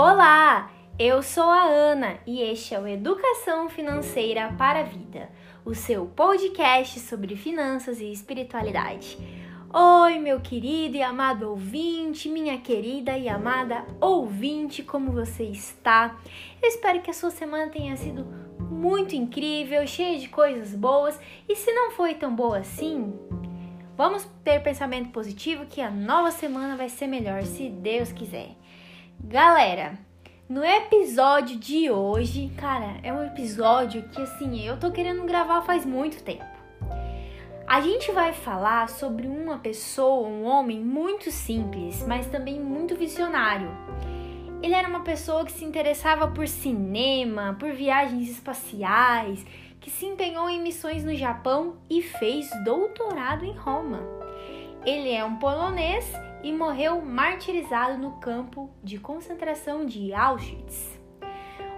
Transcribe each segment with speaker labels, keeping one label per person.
Speaker 1: Olá, eu sou a Ana e este é o Educação Financeira para a Vida, o seu podcast sobre finanças e espiritualidade. Oi, meu querido e amado ouvinte, minha querida e amada ouvinte, como você está? Eu espero que a sua semana tenha sido muito incrível, cheia de coisas boas e se não foi tão boa assim, vamos ter pensamento positivo que a nova semana vai ser melhor, se Deus quiser. Galera, no episódio de hoje, cara, é um episódio que assim, eu tô querendo gravar faz muito tempo. A gente vai falar sobre uma pessoa, um homem muito simples, mas também muito visionário. Ele era uma pessoa que se interessava por cinema, por viagens espaciais, que se empenhou em missões no Japão e fez doutorado em Roma. Ele é um polonês e morreu martirizado no campo de concentração de Auschwitz.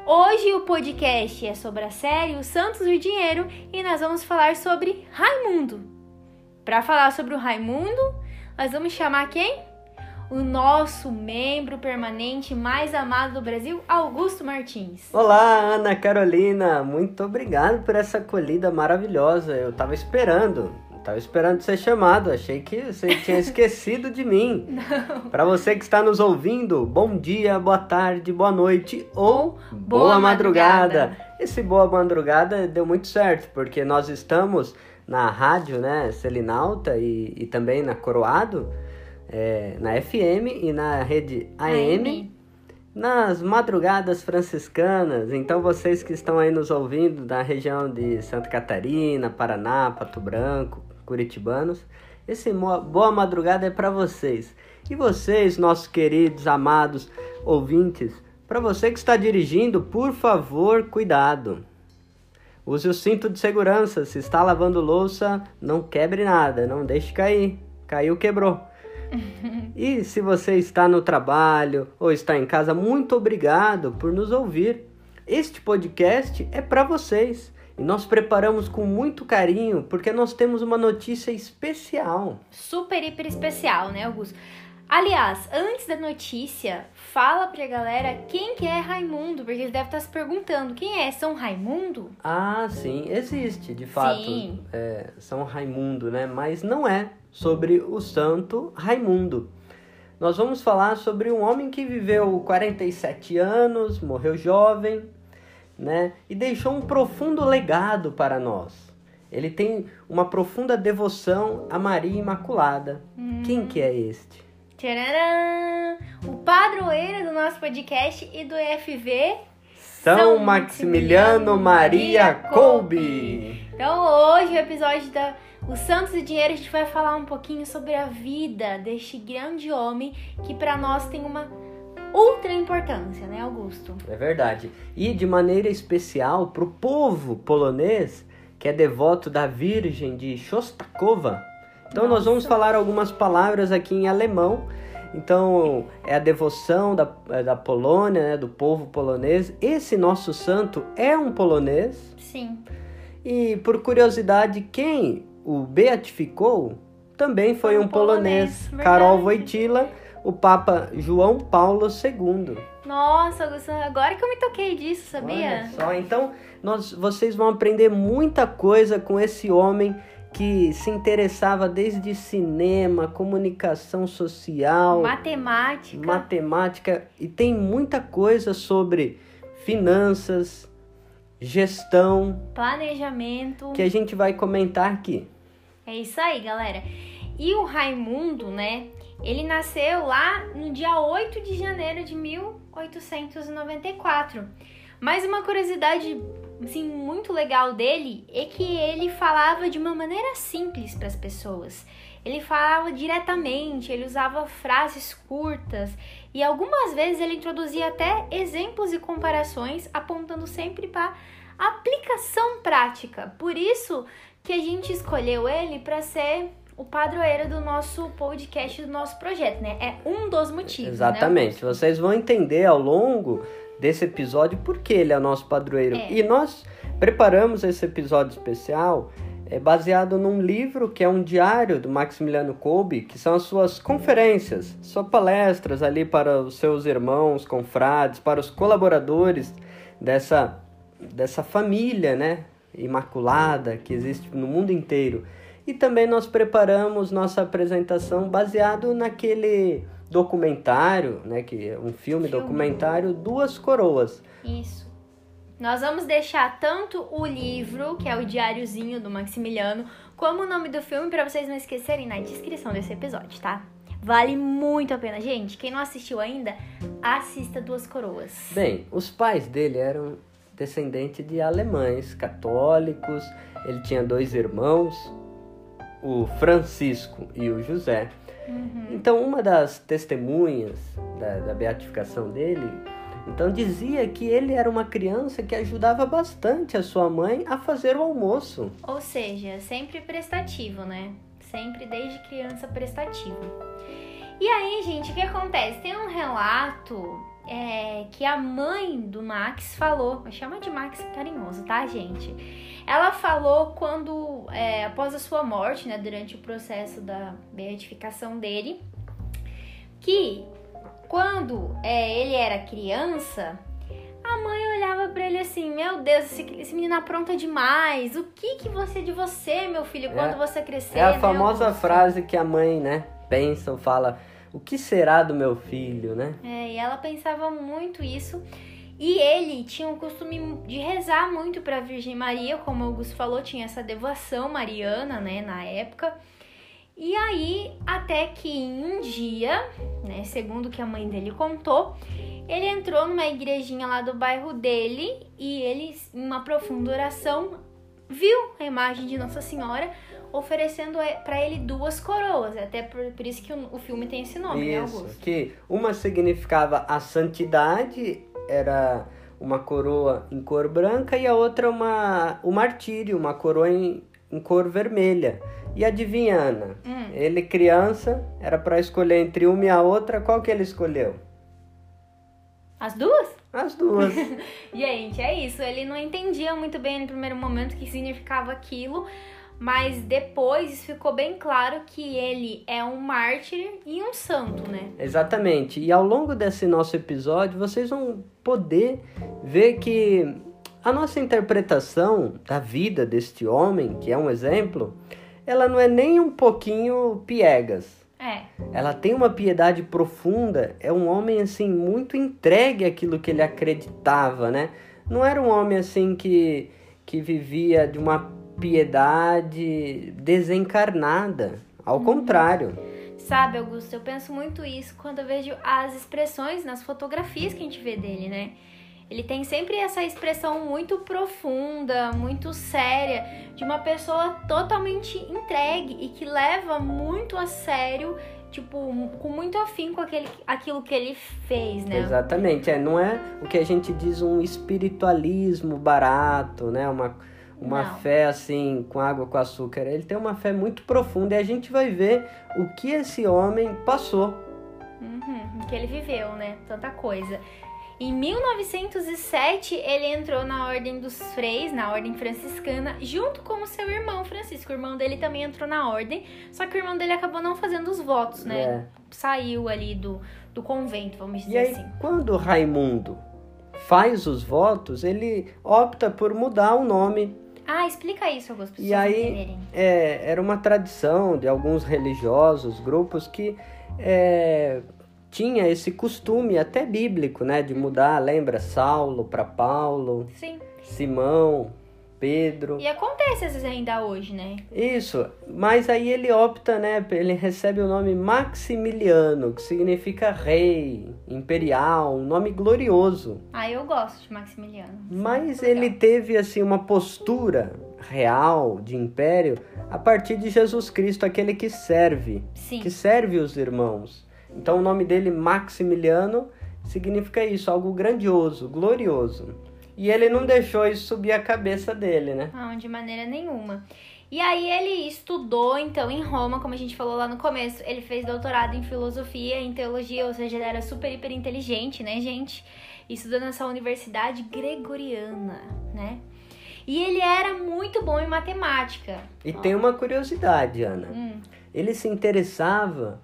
Speaker 1: Hoje o podcast é sobre a série Os Santos do Dinheiro e nós vamos falar sobre Raimundo. Para falar sobre o Raimundo, nós vamos chamar quem? O nosso membro permanente mais amado do Brasil, Augusto Martins.
Speaker 2: Olá, Ana Carolina, muito obrigado por essa acolhida maravilhosa. Eu tava esperando. Tava esperando ser chamado, achei que você tinha esquecido de mim. Para você que está nos ouvindo, bom dia, boa tarde, boa noite ou boa, boa madrugada. madrugada. Esse boa madrugada deu muito certo, porque nós estamos na rádio, né, Selinalta e, e também na Coroado, é, na FM e na rede AM. AM nas madrugadas franciscanas. Então, vocês que estão aí nos ouvindo da região de Santa Catarina, Paraná, Pato Branco, curitibanos. Esse boa madrugada é para vocês. E vocês, nossos queridos, amados ouvintes, para você que está dirigindo, por favor, cuidado. Use o cinto de segurança. Se está lavando louça, não quebre nada, não deixe cair. Caiu, quebrou. e se você está no trabalho ou está em casa, muito obrigado por nos ouvir. Este podcast é para vocês. E nós preparamos com muito carinho porque nós temos uma notícia especial.
Speaker 1: Super, hiper especial, né, Augusto? Aliás, antes da notícia, fala pra galera quem que é Raimundo, porque eles devem estar se perguntando quem é São Raimundo?
Speaker 2: Ah, sim, existe, de fato, sim. É, São Raimundo, né? Mas não é sobre o santo Raimundo. Nós vamos falar sobre um homem que viveu 47 anos, morreu jovem, né? E deixou um profundo legado para nós. Ele tem uma profunda devoção a Maria Imaculada. Hum. Quem que é este?
Speaker 1: Tcharam! O padroeiro do nosso podcast e do EFV
Speaker 2: São, São Maximiliano, Maximiliano Maria Kolbe.
Speaker 1: Então hoje o episódio da Os Santos e Dinheiro a gente vai falar um pouquinho sobre a vida deste grande homem que para nós tem uma ultra importância, né, Augusto?
Speaker 2: É verdade. E de maneira especial para o povo polonês, que é devoto da Virgem de Shostakovich. Então Nossa. nós vamos falar algumas palavras aqui em alemão. Então é a devoção da, é da Polônia, né, do povo polonês. Esse nosso santo é um polonês.
Speaker 1: Sim.
Speaker 2: E por curiosidade, quem o beatificou também foi, foi um, um polonês, polonês Karol Wojtyla o Papa João Paulo II.
Speaker 1: Nossa, agora que eu me toquei disso, sabia?
Speaker 2: Olha só, então nós, vocês vão aprender muita coisa com esse homem que se interessava desde cinema, comunicação social,
Speaker 1: matemática,
Speaker 2: matemática e tem muita coisa sobre finanças, gestão,
Speaker 1: planejamento
Speaker 2: que a gente vai comentar aqui.
Speaker 1: É isso aí, galera. E o Raimundo, né? Ele nasceu lá no dia 8 de janeiro de 1894. Mas uma curiosidade assim, muito legal dele é que ele falava de uma maneira simples para as pessoas. Ele falava diretamente, ele usava frases curtas e algumas vezes ele introduzia até exemplos e comparações, apontando sempre para aplicação prática. Por isso que a gente escolheu ele para ser o padroeiro do nosso podcast, do nosso projeto, né? É um dos motivos.
Speaker 2: Né, Exatamente.
Speaker 1: Né,
Speaker 2: Vocês vão entender ao longo desse episódio por que ele é nosso padroeiro. É. E nós preparamos esse episódio especial é baseado num livro que é um diário do Maximiliano Kolbe, que são as suas conferências, suas palestras ali para os seus irmãos, confrades, para os colaboradores dessa, dessa família, né, imaculada que existe no mundo inteiro. E também nós preparamos nossa apresentação baseado naquele documentário, né, que é um filme, filme. documentário Duas Coroas.
Speaker 1: Isso. Nós vamos deixar tanto o livro, que é o diáriozinho do Maximiliano, como o nome do filme para vocês não esquecerem na descrição desse episódio, tá? Vale muito a pena, gente. Quem não assistiu ainda, assista Duas Coroas.
Speaker 2: Bem, os pais dele eram descendentes de alemães católicos. Ele tinha dois irmãos, o Francisco e o José. Uhum. Então, uma das testemunhas da, da beatificação dele então dizia que ele era uma criança que ajudava bastante a sua mãe a fazer o almoço.
Speaker 1: Ou seja, sempre prestativo, né? Sempre desde criança prestativo. E aí, gente, o que acontece? Tem um relato é, que a mãe do Max falou, chama de Max carinhoso, tá, gente? Ela falou quando, é, após a sua morte, né, durante o processo da beatificação dele, que quando é, ele era criança, a mãe olhava para ele assim: Meu Deus, esse, esse menino apronta demais. O que que você de você, meu filho, quando é, você crescer?
Speaker 2: É a famosa frase que a mãe, né, pensa ou fala: O que será do meu filho, né?
Speaker 1: É, e ela pensava muito isso. E ele tinha o costume de rezar muito para a Virgem Maria, como Augusto falou, tinha essa devoção mariana, né, na época. E aí, até que um dia, né, segundo que a mãe dele contou, ele entrou numa igrejinha lá do bairro dele e ele, em uma profunda oração, viu a imagem de Nossa Senhora oferecendo para ele duas coroas. Até por, por isso que o, o, filme tem esse nome, né,
Speaker 2: isso,
Speaker 1: né, Augusto?
Speaker 2: Que uma significava a santidade, era uma coroa em cor branca, e a outra uma, o martírio, uma coroa em, em cor vermelha. E adivinha, Ana? Hum. Ele, criança, era para escolher entre uma e a outra, qual que ele escolheu?
Speaker 1: As duas?
Speaker 2: As duas.
Speaker 1: Gente, é isso. Ele não entendia muito bem no primeiro momento o que significava aquilo, mas depois ficou bem claro que ele é um mártir e um santo, né?
Speaker 2: Exatamente. E ao longo desse nosso episódio, vocês vão poder ver que a nossa interpretação da vida deste homem, que é um exemplo, ela não é nem um pouquinho piegas.
Speaker 1: É.
Speaker 2: Ela tem uma piedade profunda, é um homem assim muito entregue àquilo que ele acreditava, né? Não era um homem assim que que vivia de uma piedade desencarnada, ao uhum. contrário.
Speaker 1: Sabe, Augusto, eu penso muito isso quando eu vejo as expressões nas fotografias que a gente vê dele, né? Ele tem sempre essa expressão muito profunda, muito séria, de uma pessoa totalmente entregue e que leva muito a sério tipo, com muito afinco aquele, aquilo que ele fez, né?
Speaker 2: Exatamente, é, não é o que a gente diz um espiritualismo barato, né? Uma, uma fé assim, com água com açúcar. Ele tem uma fé muito profunda e a gente vai ver o que esse homem passou.
Speaker 1: Uhum, que ele viveu, né? Tanta coisa. Em 1907, ele entrou na Ordem dos Freis, na Ordem Franciscana, junto com o seu irmão Francisco. O irmão dele também entrou na Ordem, só que o irmão dele acabou não fazendo os votos, né? É. Saiu ali do, do convento, vamos dizer
Speaker 2: e aí,
Speaker 1: assim.
Speaker 2: Quando Raimundo faz os votos, ele opta por mudar o nome
Speaker 1: ah, explica isso, Augusto,
Speaker 2: E aí, é, era uma tradição de alguns religiosos, grupos que é, tinha esse costume até bíblico, né, de mudar, lembra Saulo para Paulo?
Speaker 1: Sim.
Speaker 2: Simão, Pedro.
Speaker 1: E acontece às vezes ainda hoje, né?
Speaker 2: Isso, mas aí ele opta, né? Ele recebe o nome Maximiliano, que significa rei, imperial, um nome glorioso.
Speaker 1: Ah, eu gosto de Maximiliano.
Speaker 2: Mas ele legal. teve assim uma postura real de império a partir de Jesus Cristo, aquele que serve,
Speaker 1: Sim.
Speaker 2: que serve os irmãos. Então o nome dele, Maximiliano, significa isso, algo grandioso, glorioso. E ele não deixou isso subir a cabeça dele, né?
Speaker 1: Não, de maneira nenhuma. E aí ele estudou, então, em Roma, como a gente falou lá no começo. Ele fez doutorado em filosofia, em teologia, ou seja, ele era super, hiper inteligente, né, gente? Estudou nessa universidade gregoriana, né? E ele era muito bom em matemática.
Speaker 2: E tem uma curiosidade, Ana.
Speaker 1: Hum.
Speaker 2: Ele se interessava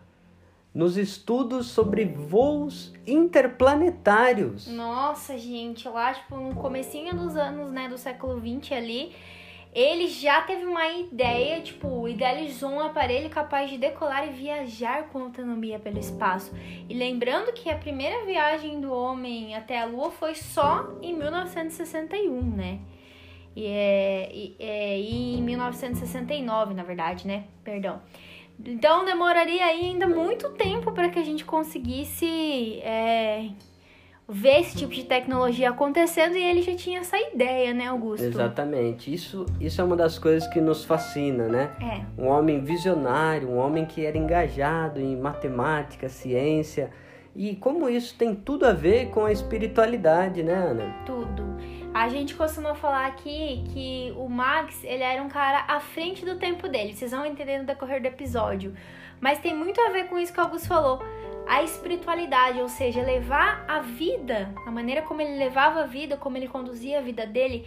Speaker 2: nos estudos sobre voos interplanetários.
Speaker 1: Nossa, gente, lá, tipo, no comecinho dos anos, né, do século 20 ali, ele já teve uma ideia, tipo, idealizou um aparelho capaz de decolar e viajar com autonomia pelo espaço. E lembrando que a primeira viagem do homem até a Lua foi só em 1961, né? E, é, e, é, e em 1969, na verdade, né? Perdão. Então demoraria ainda muito tempo para que a gente conseguisse é, ver esse tipo de tecnologia acontecendo e ele já tinha essa ideia, né, Augusto?
Speaker 2: Exatamente. Isso, isso é uma das coisas que nos fascina, né?
Speaker 1: É.
Speaker 2: Um homem visionário, um homem que era engajado em matemática, ciência. E como isso tem tudo a ver com a espiritualidade, né, Ana?
Speaker 1: Tudo. A gente costuma falar aqui que o Max, ele era um cara à frente do tempo dele. Vocês vão entender no decorrer do episódio. Mas tem muito a ver com isso que o Augusto falou a espiritualidade, ou seja, levar a vida, a maneira como ele levava a vida, como ele conduzia a vida dele,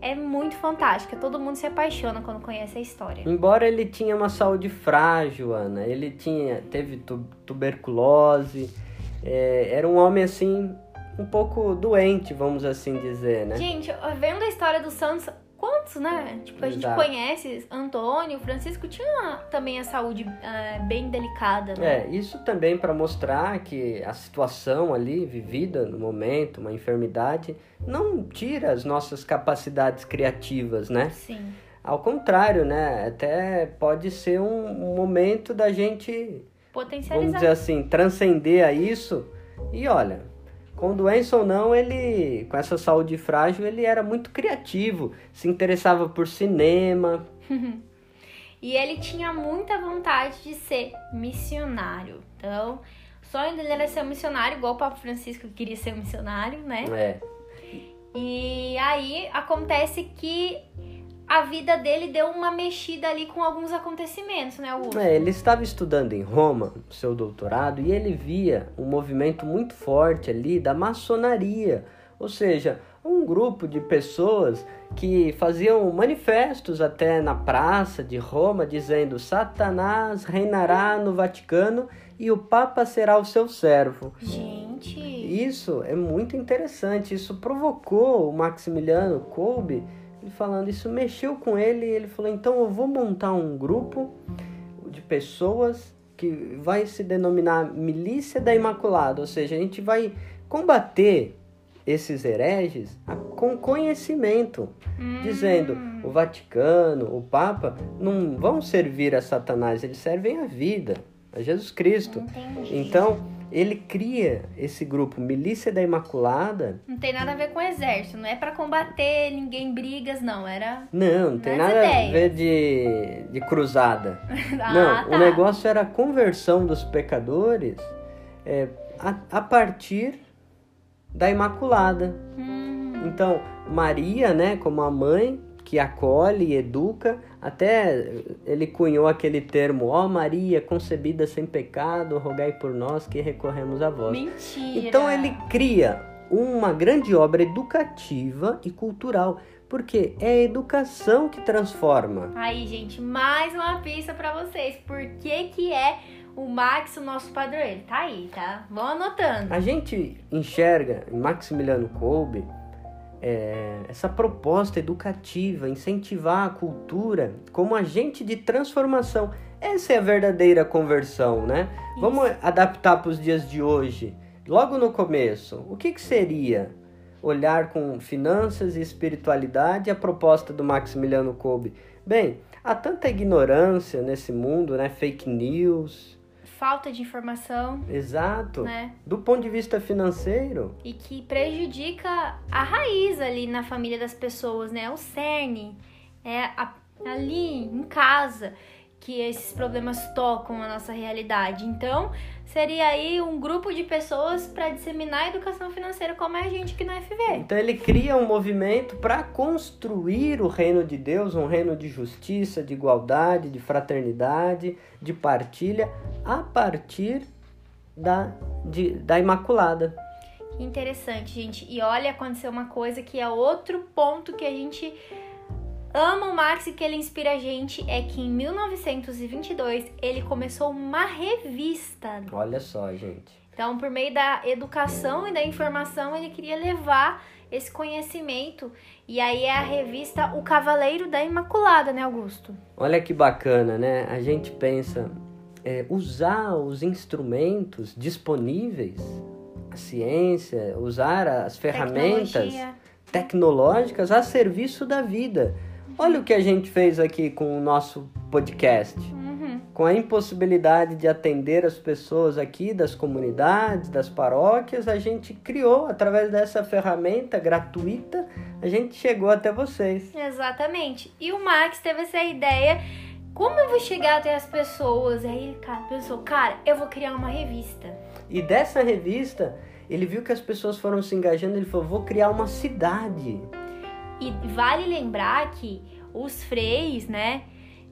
Speaker 1: é muito fantástica. Todo mundo se apaixona quando conhece a história.
Speaker 2: Embora ele tinha uma saúde frágil, Ana, ele tinha teve tu, tuberculose, é, era um homem assim um pouco doente, vamos assim dizer, né?
Speaker 1: Gente, vendo a história do Santos, quantos, né? Tipo, a gente
Speaker 2: Exato.
Speaker 1: conhece, Antônio, Francisco, tinha também a saúde é, bem delicada, né?
Speaker 2: É, isso também para mostrar que a situação ali vivida no momento, uma enfermidade, não tira as nossas capacidades criativas, né?
Speaker 1: Sim.
Speaker 2: Ao contrário, né? Até pode ser um, um momento da gente, vamos
Speaker 1: Potencializar.
Speaker 2: dizer assim, transcender a isso. E olha, com doença ou não, ele, com essa saúde frágil, ele era muito criativo, se interessava por cinema.
Speaker 1: E ele tinha muita vontade de ser missionário. Então, o sonho dele era ser um missionário, igual o Papa Francisco que queria ser um missionário, né?
Speaker 2: É,
Speaker 1: E aí acontece que a vida dele deu uma mexida ali com alguns acontecimentos, né, Augusto?
Speaker 2: É, ele estava estudando em Roma, seu doutorado, e ele via um movimento muito forte ali da maçonaria, ou seja, um grupo de pessoas que faziam manifestos até na praça de Roma dizendo: Satanás reinará no Vaticano e o Papa será o seu servo.
Speaker 1: Gente,
Speaker 2: Isso é muito interessante. Isso provocou o Maximiliano Kolbe, ele falando, isso mexeu com ele. E ele falou: então eu vou montar um grupo de pessoas que vai se denominar Milícia da Imaculada, ou seja, a gente vai combater esses hereges com conhecimento, dizendo o Vaticano, o Papa não vão servir a Satanás, eles servem a vida, a Jesus Cristo.
Speaker 1: entendi.
Speaker 2: Então, ele cria esse grupo Milícia da Imaculada.
Speaker 1: Não tem nada a ver com o exército, não é pra combater ninguém brigas, não. Era.
Speaker 2: Não, não tem nada a
Speaker 1: ideias.
Speaker 2: ver de, de cruzada.
Speaker 1: Ah,
Speaker 2: não,
Speaker 1: tá.
Speaker 2: o negócio era a conversão dos pecadores é, a, a partir da Imaculada.
Speaker 1: Hum,
Speaker 2: Então, Maria, né, como a mãe que acolhe e educa, até ele cunhou aquele termo, ó Maria, concebida sem pecado, rogai por nós que recorremos a vós.
Speaker 1: mentira.
Speaker 2: Então ele cria uma grande obra educativa e cultural, porque é a educação que transforma.
Speaker 1: Aí, gente, mais uma pista pra vocês. Por que que é o Max o nosso padroeiro? Tá aí, tá? Vão anotando.
Speaker 2: A gente enxerga em Maximiliano Kolbe é, essa proposta educativa, incentivar a cultura como agente de transformação. Essa é a verdadeira conversão, né? Vamos adaptar para os dias de hoje. Logo no começo, o que, que seria olhar com finanças e espiritualidade a proposta do Maximiliano Kolbe? Bem, há tanta ignorância nesse mundo, né? Fake news.
Speaker 1: Falta de informação,
Speaker 2: Exato.
Speaker 1: né?
Speaker 2: Do ponto de vista financeiro,
Speaker 1: E que prejudica a raiz ali na família das pessoas, né? O cerne. É a- ali em casa que esses problemas tocam a nossa realidade. Então, seria aí um grupo de pessoas para disseminar a educação financeira como é a gente aqui no FV.
Speaker 2: Então ele cria um movimento para construir o reino de Deus, um reino de justiça, de igualdade, de fraternidade, de partilha, a partir da, de- da Imaculada.
Speaker 1: Interessante, gente. E olha, aconteceu uma coisa que é outro ponto que a gente ama o Max e que ele inspira a gente é que em 1922 ele começou uma revista.
Speaker 2: Olha só, gente.
Speaker 1: Então, por meio da educação e da informação, ele queria levar esse conhecimento. E aí é a revista O Cavaleiro da Imaculada, né, Augusto?
Speaker 2: Olha que bacana, né? A gente pensa é, usar os instrumentos disponíveis, a ciência, usar as ferramentas
Speaker 1: Tecnologia.
Speaker 2: tecnológicas a serviço da vida. Olha o que a gente fez aqui com o nosso podcast.
Speaker 1: Uhum.
Speaker 2: Com a impossibilidade de atender as pessoas aqui das comunidades, das paróquias, a gente criou, através dessa ferramenta gratuita, a gente chegou até vocês.
Speaker 1: Exatamente. E o Max teve essa ideia. Como eu vou chegar até as pessoas? Aí ele cara, pensou, cara, eu vou criar uma revista.
Speaker 2: E dessa revista, ele viu que as pessoas foram se engajando, ele falou: vou criar uma cidade.
Speaker 1: E vale lembrar que os freis, né,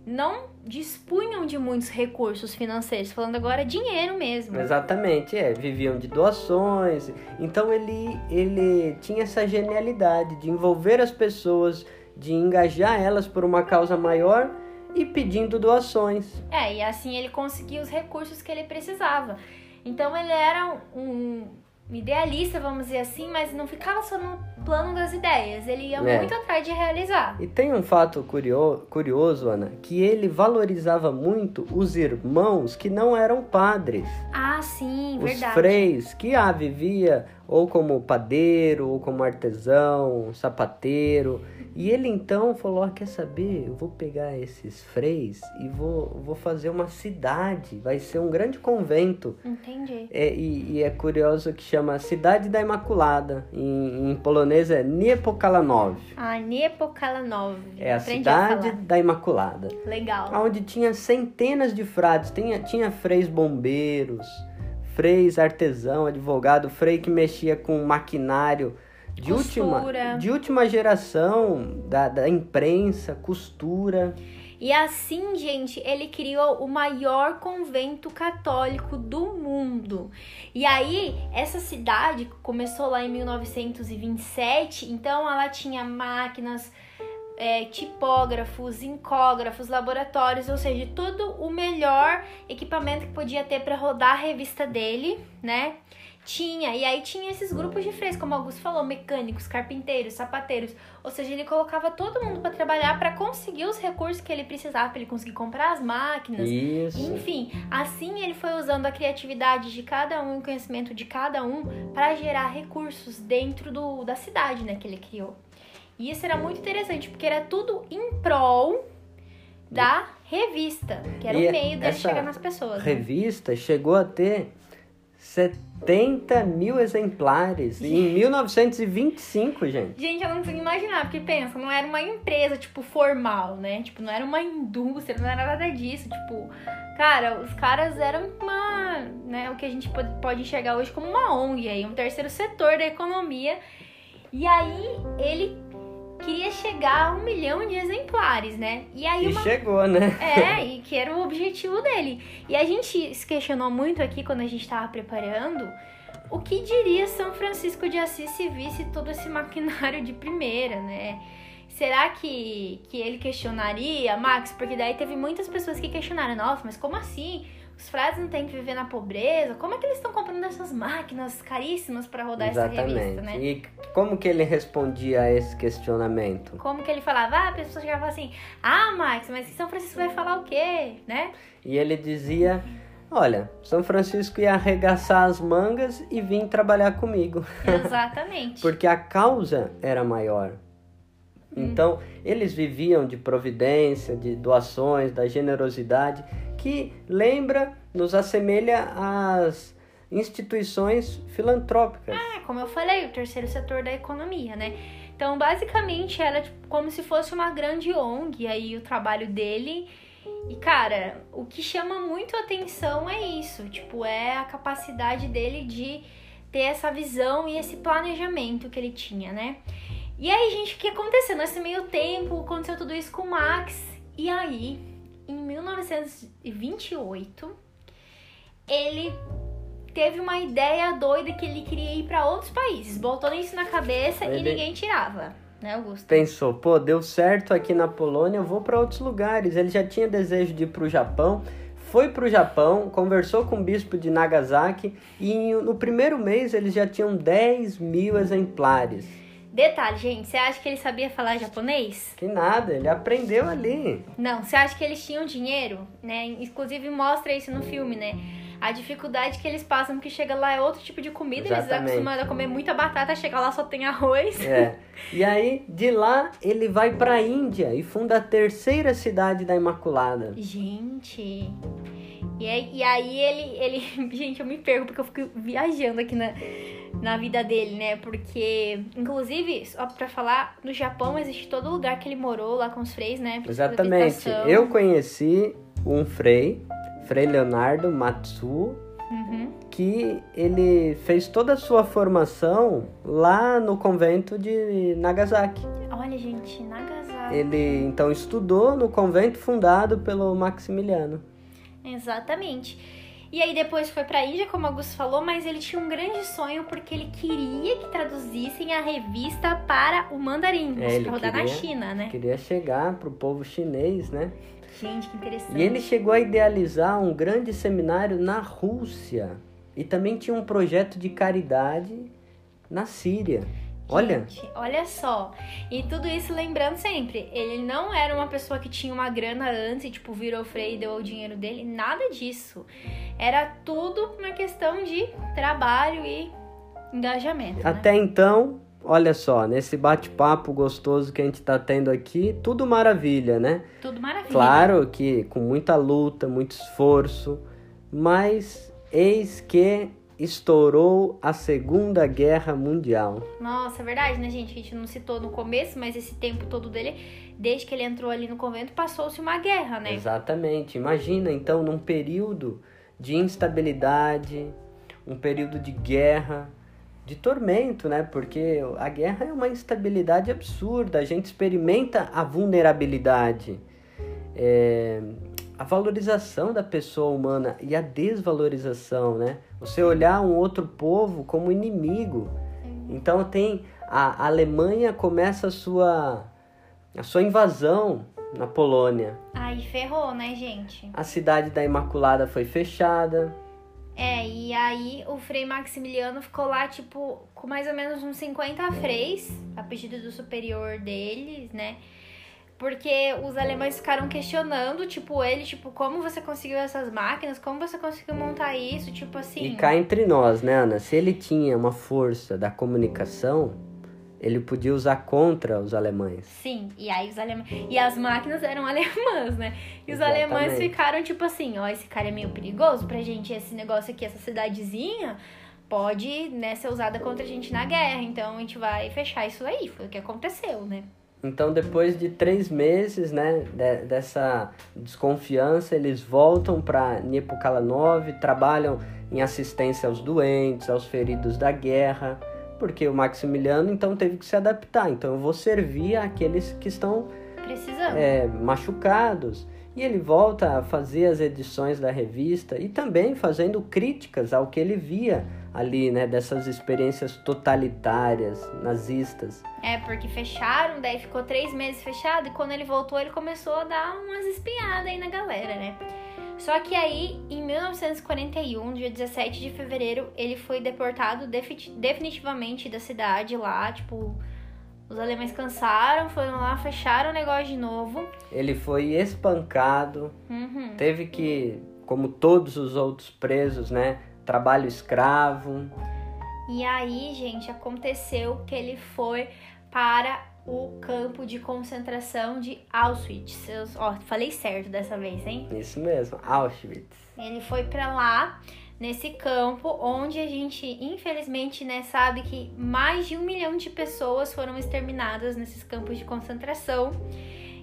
Speaker 1: não dispunham de muitos recursos financeiros, falando agora dinheiro mesmo.
Speaker 2: Exatamente, é, viviam de doações. Então ele, ele tinha essa genialidade de envolver as pessoas, de engajar elas por uma causa maior e pedindo doações.
Speaker 1: É, e assim ele conseguiu os recursos que ele precisava. Então ele era um idealista, vamos dizer assim, mas não ficava só no plano das ideias. Ele ia
Speaker 2: É.
Speaker 1: muito atrás de realizar.
Speaker 2: E tem um fato curio- curioso, Ana, que ele valorizava muito os irmãos que não eram padres.
Speaker 1: Ah, sim,
Speaker 2: Os
Speaker 1: verdade.
Speaker 2: freis que ah, vivia ou como padeiro, ou como artesão, sapateiro. E ele então falou: ah, quer saber? Eu vou pegar esses freis e vou, vou fazer uma cidade. Vai ser um grande convento.
Speaker 1: Entendi.
Speaker 2: É, e, e é curioso que chama Cidade da Imaculada. Em, em polonês é Niepokalanov.
Speaker 1: A Nepokalanov.
Speaker 2: É a
Speaker 1: Aprendi a
Speaker 2: cidade
Speaker 1: falar.
Speaker 2: da Imaculada.
Speaker 1: Legal.
Speaker 2: onde tinha centenas de frades. Tinha, tinha freis bombeiros, freis artesão, advogado, frei que mexia com maquinário de última, de última geração da, da imprensa, costura.
Speaker 1: E assim, gente, ele criou o maior convento católico do mundo. E aí, essa cidade começou lá em 1927, então ela tinha máquinas, é, tipógrafos, incógrafos, laboratórios, ou seja, todo o melhor equipamento que podia ter para rodar a revista dele, né? Tinha, e aí tinha esses grupos de freis, como o Augusto falou, mecânicos, carpinteiros, sapateiros. Ou seja, ele colocava todo mundo para trabalhar para conseguir os recursos que ele precisava, para ele conseguir comprar as máquinas.
Speaker 2: Isso.
Speaker 1: Enfim, assim ele foi usando a criatividade de cada um, o conhecimento de cada um, para gerar recursos dentro do, da cidade, né, que ele criou. E isso era muito interessante, porque era tudo em prol da revista, que era
Speaker 2: E
Speaker 1: o meio dele chegar nas pessoas. né?
Speaker 2: Revista chegou a ter 70 mil exemplares em 1925, gente.
Speaker 1: Gente, eu não consigo imaginar, porque pensa, não era uma empresa, tipo, formal, né? Tipo, não era uma indústria, não era nada disso. Tipo, cara, os caras eram uma, né, o que a gente pode, pode enxergar hoje como uma ONG aí, um terceiro setor da economia. E aí, ele queria chegar a um milhão de exemplares, né? E aí
Speaker 2: E
Speaker 1: uma
Speaker 2: chegou, né?
Speaker 1: é, e que era o objetivo dele. E a gente se questionou muito aqui quando a gente estava preparando o que diria São Francisco de Assis se visse todo esse maquinário de primeira, né? Será que, que ele questionaria, Max? Porque daí teve muitas pessoas que questionaram, nossa, mas como assim? Os frades não têm que viver na pobreza? Como é que eles estão comprando essas máquinas caríssimas para rodar essa revista, né?
Speaker 2: E como que ele respondia a esse questionamento?
Speaker 1: Como que ele falava? Ah, a pessoa chegava assim, ah, Max, mas São Francisco vai falar o quê, né?
Speaker 2: E ele dizia: Olha, São Francisco ia arregaçar as mangas e vir trabalhar comigo,
Speaker 1: Exatamente.
Speaker 2: porque a causa era maior. Então, eles viviam de providência, de doações, da generosidade, que lembra, nos assemelha às instituições filantrópicas.
Speaker 1: É, como eu falei, o terceiro setor da economia, né? Então, basicamente, era tipo, como se fosse uma grande ONG aí o trabalho dele. E, cara, o que chama muito atenção é isso, tipo, é a capacidade dele de ter essa visão e esse planejamento que ele tinha, né? E aí, gente, o que aconteceu? Nesse meio tempo, aconteceu tudo isso com o Max. E aí, em 1928, ele teve uma ideia doida que ele queria ir para outros países. Botou isso na cabeça e
Speaker 2: Ele-
Speaker 1: ninguém tirava. né, Augusto?
Speaker 2: Pensou, pô, deu certo aqui na Polônia, eu vou para outros lugares. Ele já tinha desejo de ir para o Japão, foi para o Japão, conversou com o bispo de Nagasaki e no primeiro mês eles já tinham 10 mil exemplares.
Speaker 1: Detalhe, gente, você acha que ele sabia falar japonês?
Speaker 2: Que nada, ele aprendeu ali.
Speaker 1: Não, você acha que eles tinham dinheiro, né? Inclusive mostra isso no filme, né? A dificuldade que eles passam, porque chega lá é outro tipo de comida, eles
Speaker 2: Exatamente.
Speaker 1: acostumados a comer muita batata, chega lá só tem arroz.
Speaker 2: É. E aí, de lá, ele vai para a Índia e funda a terceira cidade da Imaculada.
Speaker 1: Gente. E aí, e aí ele, ele. Gente, eu me perco porque eu fico viajando aqui na, na vida dele, né? Porque, inclusive, só pra falar, no Japão existe todo lugar que ele morou lá com os freis, né?
Speaker 2: Exatamente. Eu conheci um frei, Frei Leonardo Matsu,
Speaker 1: Uhum.
Speaker 2: que ele fez toda a sua formação lá no convento de Nagasaki.
Speaker 1: Olha, gente, Nagasaki.
Speaker 2: Ele então estudou no convento fundado pelo Maximiliano.
Speaker 1: Exatamente. E aí depois foi pra Índia, como o Augusto falou, mas ele tinha um grande sonho porque ele queria que traduzissem a revista para o mandarim,
Speaker 2: É,
Speaker 1: pra rodar na
Speaker 2: queria-
Speaker 1: China, né?
Speaker 2: Queria chegar pro povo chinês, né?
Speaker 1: Gente, que interessante.
Speaker 2: E ele chegou a idealizar um grande seminário na Rússia e também tinha um projeto de caridade na Síria. Olha,
Speaker 1: Gente, olha só. E tudo isso lembrando sempre, ele não era uma pessoa que tinha uma grana antes e, tipo, virou frei e deu o dinheiro dele. Nada disso. Era tudo uma questão de trabalho e engajamento. né?
Speaker 2: até então, olha só, nesse bate-papo gostoso que a gente tá tendo aqui, tudo maravilha, né?
Speaker 1: Tudo maravilha.
Speaker 2: Claro que com muita luta, muito esforço, mas eis que estourou a Segunda Guerra Mundial.
Speaker 1: Nossa, é verdade, né, gente? A gente não citou no começo, mas esse tempo todo dele, desde que ele entrou ali no convento, passou-se uma guerra, né?
Speaker 2: Exatamente. Imagina então num período de instabilidade, um período de guerra, de tormento, né? Porque a guerra é uma instabilidade absurda. A gente experimenta a vulnerabilidade, é, a valorização da pessoa humana e a desvalorização, né? Você olhar um outro povo como inimigo. Então tem a Alemanha começa a sua a sua invasão na Polônia.
Speaker 1: Aí ferrou, né, gente?
Speaker 2: A cidade da Imaculada foi fechada.
Speaker 1: É, e aí o Frei Maximiliano ficou lá, tipo, com mais ou menos uns 50 freis, a pedido do superior deles, né? Porque os alemães ficaram questionando, tipo, ele, tipo, como você conseguiu essas máquinas? Como você conseguiu montar isso? Tipo assim.
Speaker 2: E cá entre nós, né, Ana? Se ele tinha uma força da comunicação, ele podia usar contra os alemães.
Speaker 1: Sim, e aí os alemães. E as máquinas eram alemãs, né? E os
Speaker 2: Exatamente.
Speaker 1: alemães ficaram tipo assim: ó, esse cara é meio perigoso pra gente, esse negócio aqui, essa cidadezinha, pode né, ser usada contra a gente na guerra. Então a gente vai fechar isso aí. Foi o que aconteceu, né?
Speaker 2: Então, depois de três meses, né, de- dessa desconfiança, eles voltam para Nepokalanov, trabalham em assistência aos doentes, aos feridos da guerra, porque o Maximiliano então teve que se adaptar. Então, eu vou servir àqueles que estão é, machucados. E ele volta a fazer as edições da revista e também fazendo críticas ao que ele via ali, né, dessas experiências totalitárias, nazistas.
Speaker 1: É, porque fecharam, daí ficou três meses fechado, e quando ele voltou, ele começou a dar umas espinhadas aí na galera, né? Só que aí, em 1941, dia 17 de fevereiro, ele foi deportado defi- definitivamente da cidade lá, tipo, os alemães cansaram, foram lá, fecharam o negócio de novo.
Speaker 2: Ele foi espancado,
Speaker 1: Uhum.
Speaker 2: teve que, como todos os outros presos, né, trabalho escravo.
Speaker 1: E aí, gente, aconteceu que ele foi para o campo de concentração de Auschwitz. Eu, ó, falei certo dessa vez, hein?
Speaker 2: Isso mesmo, Auschwitz.
Speaker 1: Ele foi pra lá, nesse campo, onde a gente, infelizmente, né, sabe que mais de um milhão de pessoas foram exterminadas nesses campos de concentração.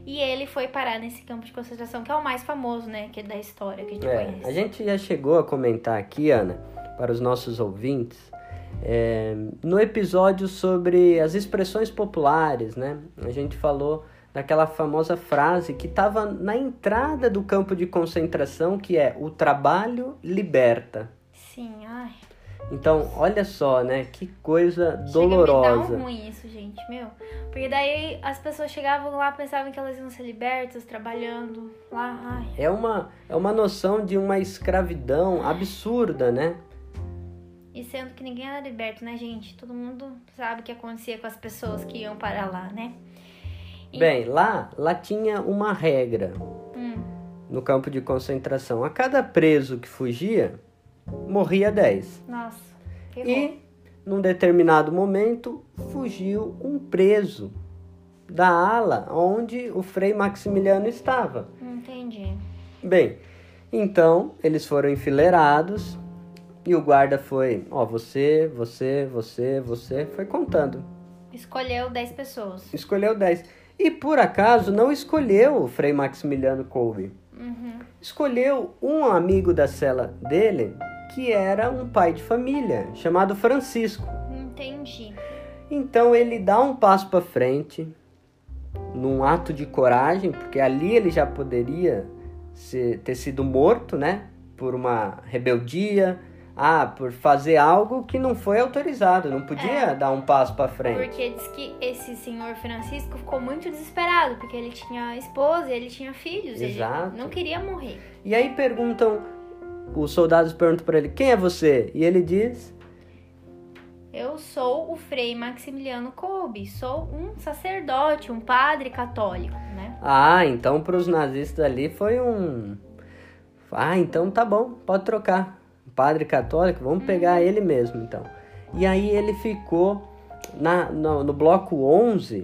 Speaker 1: E ele foi parar nesse campo de concentração, que é o mais famoso, né, que é da história que a gente
Speaker 2: É,
Speaker 1: conhece.
Speaker 2: a gente já chegou a comentar aqui, Ana, para os nossos ouvintes, é, no episódio sobre as expressões populares, né? A gente falou daquela famosa frase que estava na entrada do campo de concentração, que é o trabalho liberta.
Speaker 1: Sim, ai.
Speaker 2: Então, olha só, né? Que coisa
Speaker 1: Chega
Speaker 2: dolorosa.
Speaker 1: a me dar um ruim isso, gente, meu. Porque daí as pessoas chegavam lá, pensavam que elas iam ser libertas, trabalhando lá. Ai,
Speaker 2: É uma, é uma noção de uma escravidão absurda, né?
Speaker 1: E sendo que ninguém era liberto, né, gente? Todo mundo sabe o que acontecia com as pessoas que iam para lá, né? E-
Speaker 2: Bem, lá, lá tinha uma regra
Speaker 1: Hum,
Speaker 2: no campo de concentração. A cada preso que fugia, morria 10.
Speaker 1: nossa, que.
Speaker 2: E, num determinado momento, fugiu um preso da ala onde o Frei Maximiliano estava.
Speaker 1: Entendi.
Speaker 2: Bem, então eles foram enfileirados e o guarda foi, ó, você, você, você, você, foi contando.
Speaker 1: Escolheu 10 pessoas.
Speaker 2: Escolheu 10. E por acaso não escolheu o Frei Maximiliano Kolbe.
Speaker 1: Uhum.
Speaker 2: Escolheu um amigo da cela dele que era um pai de família, chamado Francisco.
Speaker 1: Entendi.
Speaker 2: Então ele dá um passo para frente, num ato de coragem, porque ali ele já poderia ser- ter sido morto, né? Por uma rebeldia, ah, por fazer algo que não foi autorizado, não podia
Speaker 1: É.
Speaker 2: dar um passo para frente.
Speaker 1: Porque diz que esse senhor Francisco ficou muito desesperado, porque ele tinha esposa, ele tinha filhos,
Speaker 2: Exato.
Speaker 1: ele não queria morrer.
Speaker 2: E aí perguntam, os soldados perguntam para ele: quem é você? E ele diz:
Speaker 1: Eu sou o Frei Maximiliano Kolbe, sou um sacerdote, um padre católico, né?
Speaker 2: ah, então para os nazistas ali foi um. Ah, então tá bom, pode trocar. Padre católico, vamos pegar ele mesmo então. E aí ele ficou na, no, no bloco 11,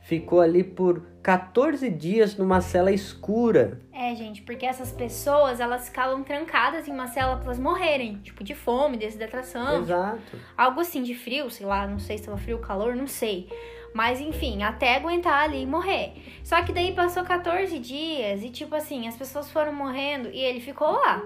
Speaker 2: ficou ali por 14 dias numa cela escura.
Speaker 1: É, gente, porque essas pessoas, elas ficavam trancadas em uma cela pra elas morrerem, tipo de fome, desidratação,
Speaker 2: Exato.
Speaker 1: algo assim de frio, sei lá, não sei se tava frio, calor, não sei. Mas enfim, até aguentar ali e morrer. Só que daí passou 14 dias e tipo assim, as pessoas foram morrendo e ele ficou lá.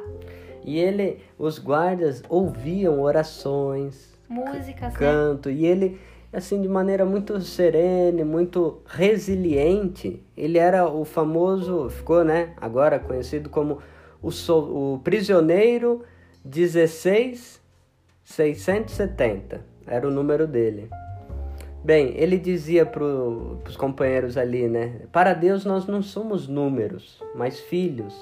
Speaker 2: E ele, os guardas ouviam orações,
Speaker 1: Músicas, né?
Speaker 2: canto, e ele, assim, de maneira muito serena, muito resiliente, ele era o famoso, ficou, né, agora conhecido como o, sol, o prisioneiro 16670, era o número dele. Bem, ele dizia para os companheiros ali, né, para Deus nós não somos números, mas filhos.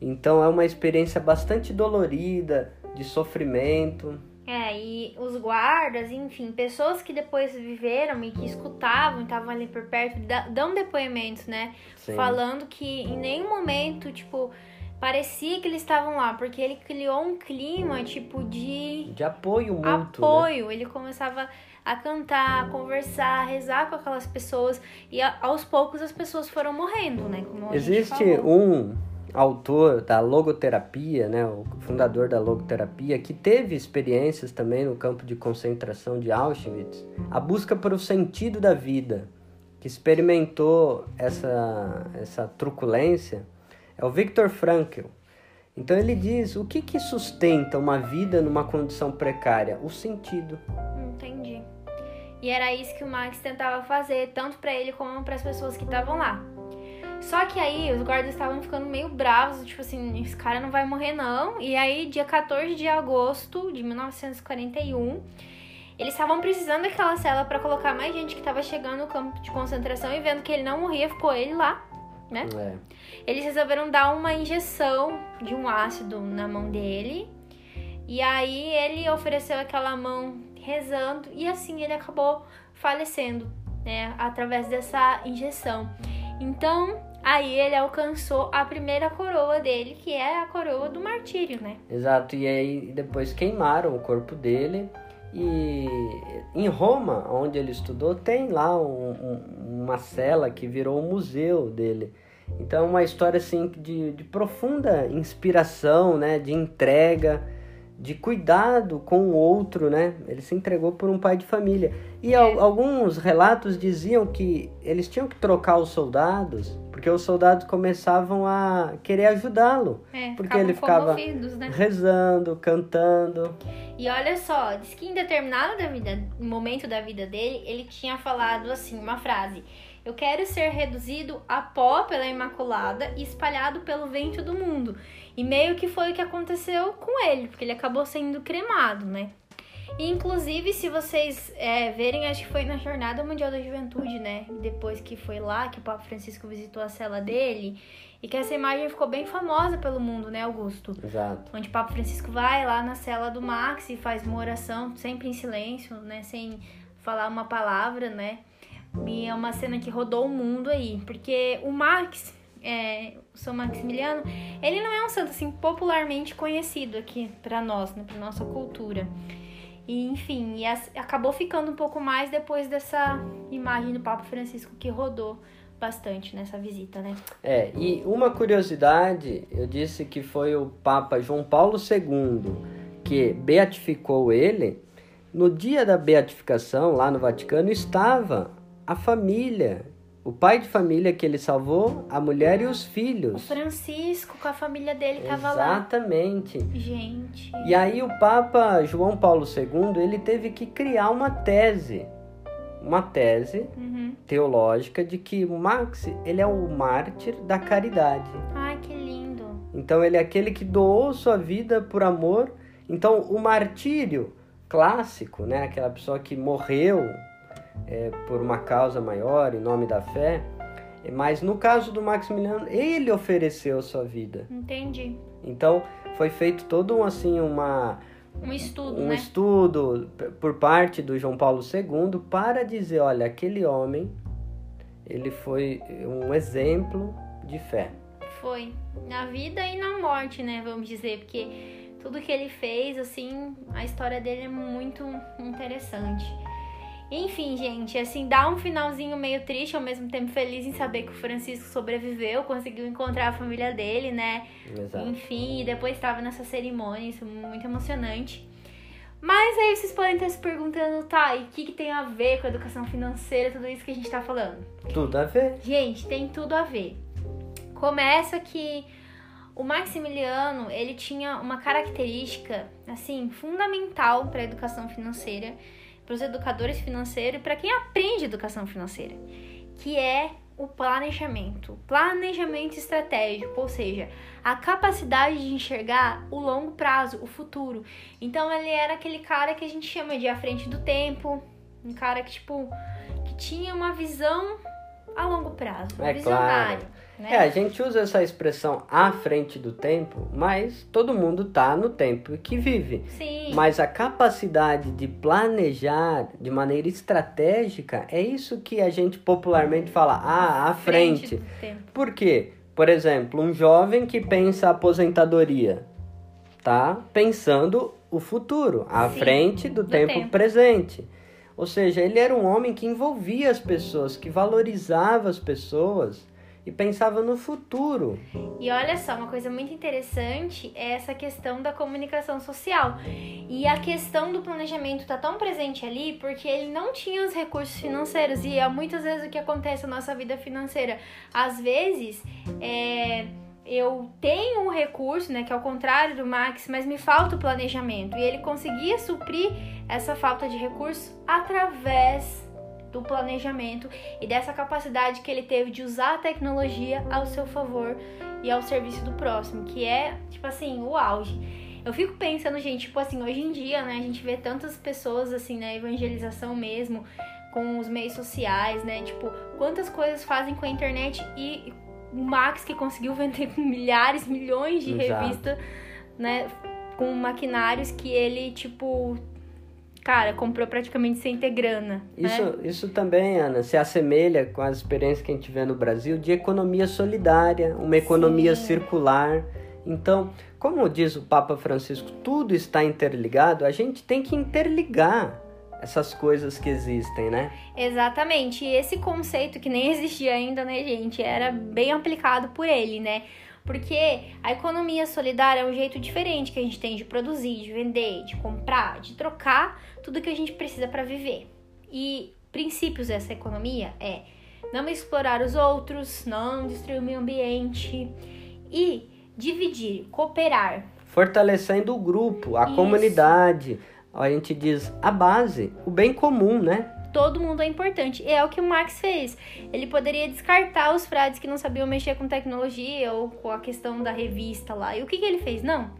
Speaker 2: Então é uma experiência bastante dolorida, de sofrimento.
Speaker 1: É, e os guardas, enfim, pessoas que depois viveram e que escutavam, estavam ali por perto, dão depoimentos, né?
Speaker 2: Sim.
Speaker 1: Falando que em nenhum momento, tipo, parecia que eles estavam lá, porque ele criou um clima, tipo, de
Speaker 2: De apoio mútuo. Né?
Speaker 1: apoio. Ele começava a cantar, a conversar, a rezar com aquelas pessoas, e aos poucos as pessoas foram morrendo, né? Como a gente
Speaker 2: Existe um autor da logoterapia, né, o fundador da logoterapia, que teve experiências também no campo de concentração de Auschwitz, a busca por o sentido da vida, que experimentou essa, essa truculência, é o Viktor Frankl. Então ele diz, o que, que sustenta uma vida numa condição precária? O sentido.
Speaker 1: Entendi. E era isso que o Max tentava fazer, tanto pra ele como para as pessoas que estavam lá. Só que aí os guardas estavam ficando meio bravos, tipo assim, esse cara não vai morrer não. E aí, dia 14 de agosto de 1941, eles estavam precisando daquela cela pra colocar mais gente que tava chegando no campo de concentração e vendo que ele não morria, ficou ele lá, né?
Speaker 2: É.
Speaker 1: Eles resolveram dar uma injeção de um ácido na mão dele. E aí ele ofereceu aquela mão rezando e assim ele acabou falecendo, né, através dessa injeção. Então, aí ele alcançou a primeira coroa dele, que é a coroa do martírio, né?
Speaker 2: Exato, e aí depois queimaram o corpo dele. E em Roma, onde ele estudou, tem lá um- um- uma cela que virou o museu dele. Então, uma história assim de, de profunda inspiração, né? De entrega, de cuidado com o outro, né? Ele se entregou por um pai de família. E al- alguns relatos diziam que eles tinham que trocar os soldados, porque os soldados começavam a querer ajudá-lo.
Speaker 1: É,
Speaker 2: Porque ele ficava
Speaker 1: né?
Speaker 2: rezando, cantando.
Speaker 1: E olha só, diz que em determinado da vida, momento da vida dele, ele tinha falado assim, uma frase. Eu quero ser reduzido a pó pela Imaculada e espalhado pelo vento do mundo. E meio que foi o que aconteceu com ele, porque ele acabou sendo cremado, né? E, inclusive, se vocês é, verem, acho que foi na Jornada Mundial da Juventude, né? Depois que foi lá que o Papa Francisco visitou a cela dele. E que essa imagem ficou bem famosa pelo mundo, né, Augusto?
Speaker 2: Exato.
Speaker 1: Onde o Papa Francisco vai lá na cela do Max e faz uma oração, sempre em silêncio, né? Sem falar uma palavra, né? E é uma cena que rodou o mundo aí. Porque o Max, é, o São Maximiliano, ele não é um santo, assim, popularmente conhecido aqui para nós, né? Pra nossa cultura. E, enfim, e acabou ficando um pouco mais depois dessa imagem do Papa Francisco que rodou bastante nessa visita, né?
Speaker 2: É, e uma curiosidade, eu disse que foi o Papa João Paulo II que beatificou ele. No dia da beatificação, lá no Vaticano, estava a família o pai de família que ele salvou, a mulher e os filhos. O
Speaker 1: Francisco com a família dele estava
Speaker 2: lá. Exatamente.
Speaker 1: Gente.
Speaker 2: E aí o Papa João Paulo II, ele teve que criar uma tese. Uma tese uhum. teológica de que Max, ele é o mártir da caridade.
Speaker 1: Ai, que lindo.
Speaker 2: Então ele é aquele que doou sua vida por amor. Então o martírio clássico, né, aquela pessoa que morreu é, por uma causa maior, em nome da fé. Mas no caso do Maximiliano, ele ofereceu sua vida.
Speaker 1: Entendi.
Speaker 2: Então foi feito todo um assim uma
Speaker 1: um estudo,
Speaker 2: um
Speaker 1: né?
Speaker 2: estudo por parte do João Paulo II para dizer, olha, aquele homem ele foi um exemplo de fé.
Speaker 1: Foi na vida e na morte, né? Vamos dizer, porque tudo que ele fez, assim, a história dele é muito interessante. Enfim, gente, assim, dá um finalzinho meio triste, ao mesmo tempo feliz em saber que o Francisco sobreviveu, conseguiu encontrar a família dele, né?
Speaker 2: Exato.
Speaker 1: Enfim, e depois estava nessa cerimônia, isso é muito emocionante. Mas aí vocês podem estar se perguntando, tá, e o que, que tem a ver com a educação financeira, tudo isso que a gente tá falando?
Speaker 2: Tudo a ver.
Speaker 1: Gente, tem tudo a ver. Começa que o Maximiliano, ele tinha uma característica, assim, fundamental para a educação financeira, para os educadores financeiros e para quem aprende educação financeira, que é o planejamento. Planejamento estratégico, ou seja, a capacidade de enxergar o longo prazo, o futuro. Então ele era aquele cara que a gente chama de à frente do tempo, um cara que tipo que tinha uma visão a longo prazo, um
Speaker 2: é
Speaker 1: visionário.
Speaker 2: Claro. Né? É, a gente usa essa expressão à frente do tempo, mas todo mundo tá no tempo que vive.
Speaker 1: Sim.
Speaker 2: Mas a capacidade de planejar de maneira estratégica é isso que a gente popularmente fala, ah, à frente.
Speaker 1: frente
Speaker 2: Por quê? Por exemplo, um jovem que pensa aposentadoria, tá pensando o futuro, à Sim, frente do, do tempo, tempo presente. Ou seja, ele era um homem que envolvia as pessoas, que valorizava as pessoas e pensava no futuro.
Speaker 1: E olha só, uma coisa muito interessante é essa questão da comunicação social. E a questão do planejamento está tão presente ali porque ele não tinha os recursos financeiros. E é muitas vezes o que acontece na nossa vida financeira. Às vezes, é eu tenho um recurso, né, que é o contrário do Max, mas me falta o planejamento. E ele conseguia suprir essa falta de recurso através do planejamento e dessa capacidade que ele teve de usar a tecnologia ao seu favor e ao serviço do próximo, que é, tipo assim, o auge. Eu fico pensando, gente, tipo assim, hoje em dia, né, a gente vê tantas pessoas assim na evangelização mesmo, com os meios sociais, né? Tipo, quantas coisas fazem com a internet e o Max que conseguiu vender milhares, milhões de revistas, né, com maquinários que ele, tipo, cara, comprou praticamente sem ter grana.
Speaker 2: Isso,
Speaker 1: né?
Speaker 2: isso também, Ana, se assemelha com as experiências que a gente vê no Brasil de economia solidária, uma economia Sim. circular. Então, como diz o Papa Francisco, tudo está interligado, a gente tem que interligar essas coisas que existem, né?
Speaker 1: Exatamente. E esse conceito que nem existia ainda, né, gente, era bem aplicado por ele, né? Porque a economia solidária é um jeito diferente que a gente tem de produzir, de vender, de comprar, de trocar tudo que a gente precisa para viver. E princípios dessa economia é não explorar os outros, não destruir o meio ambiente e dividir, cooperar.
Speaker 2: Fortalecendo o grupo, a Isso. comunidade. A gente diz a base, o bem comum, né?
Speaker 1: Todo mundo é importante. E é o que o Marx fez. Ele poderia descartar os frades que não sabiam mexer com tecnologia ou com a questão da revista lá. E o que, que ele fez? Não.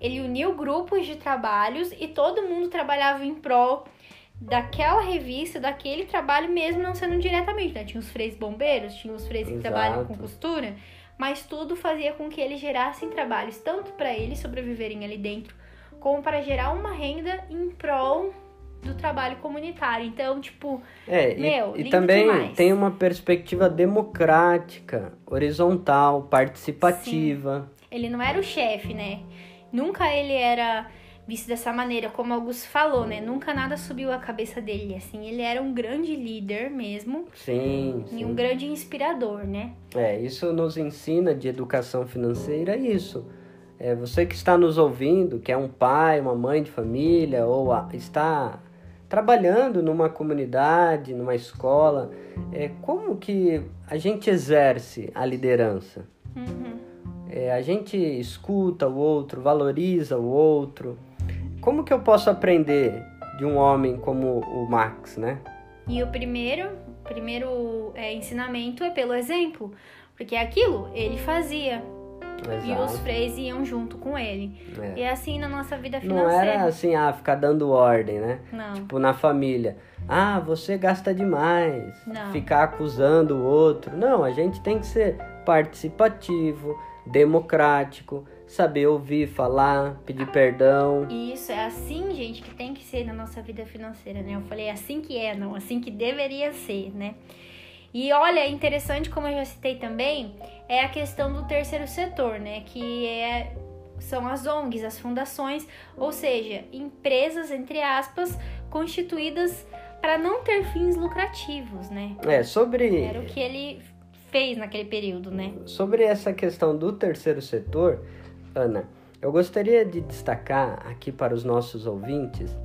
Speaker 1: Ele uniu grupos de trabalhos e todo mundo trabalhava em prol daquela revista, daquele trabalho mesmo não sendo diretamente, né? Tinha os freios bombeiros, tinha os freios que
Speaker 2: Exato.
Speaker 1: trabalham com costura, mas tudo fazia com que eles gerassem trabalhos tanto para eles sobreviverem ali dentro, como para gerar uma renda em prol do trabalho comunitário. Então, tipo,
Speaker 2: É, e-
Speaker 1: Meu,
Speaker 2: e,
Speaker 1: lindo
Speaker 2: também
Speaker 1: demais.
Speaker 2: tem uma perspectiva democrática, horizontal, participativa.
Speaker 1: ele não era o chefe, né? Nunca ele era visto dessa maneira, como Augusto falou, né? Nunca nada subiu a cabeça dele, assim. Ele era um grande líder mesmo
Speaker 2: Sim,
Speaker 1: e
Speaker 2: sim.
Speaker 1: um grande inspirador, né?
Speaker 2: É, isso nos ensina de educação financeira isso. É, você que está nos ouvindo, que é um pai, uma mãe de família, ou a- está trabalhando numa comunidade, numa escola, é, como que a gente exerce a liderança?
Speaker 1: Uhum.
Speaker 2: É, a gente escuta o outro, valoriza o outro. Como que eu posso aprender de um homem como o Max, né?
Speaker 1: E o primeiro, primeiro é, ensinamento é pelo exemplo. Porque é aquilo, ele fazia. E os freios iam junto com ele.
Speaker 2: É.
Speaker 1: E é assim na nossa vida
Speaker 2: Não
Speaker 1: financeira.
Speaker 2: era assim, ah, ficar dando ordem, né?
Speaker 1: Não.
Speaker 2: Tipo, na família. Ah, você gasta demais.
Speaker 1: Não.
Speaker 2: Ficar acusando o outro. Não, a gente tem que ser participativo, democrático, saber ouvir, falar, pedir perdão.
Speaker 1: E isso é assim, gente, que tem que ser na nossa vida financeira, né? Eu falei assim que é, não assim que deveria ser, né? E olha, é interessante, como eu já citei também, é a questão do terceiro setor, né? Que é, são as ONGs, as fundações, ou seja, empresas, entre aspas, constituídas para não ter fins lucrativos, né?
Speaker 2: É, sobre,
Speaker 1: Era o que ele fez naquele período, né?
Speaker 2: sobre essa questão do terceiro setor, Ana, eu gostaria de destacar aqui para os nossos ouvintes.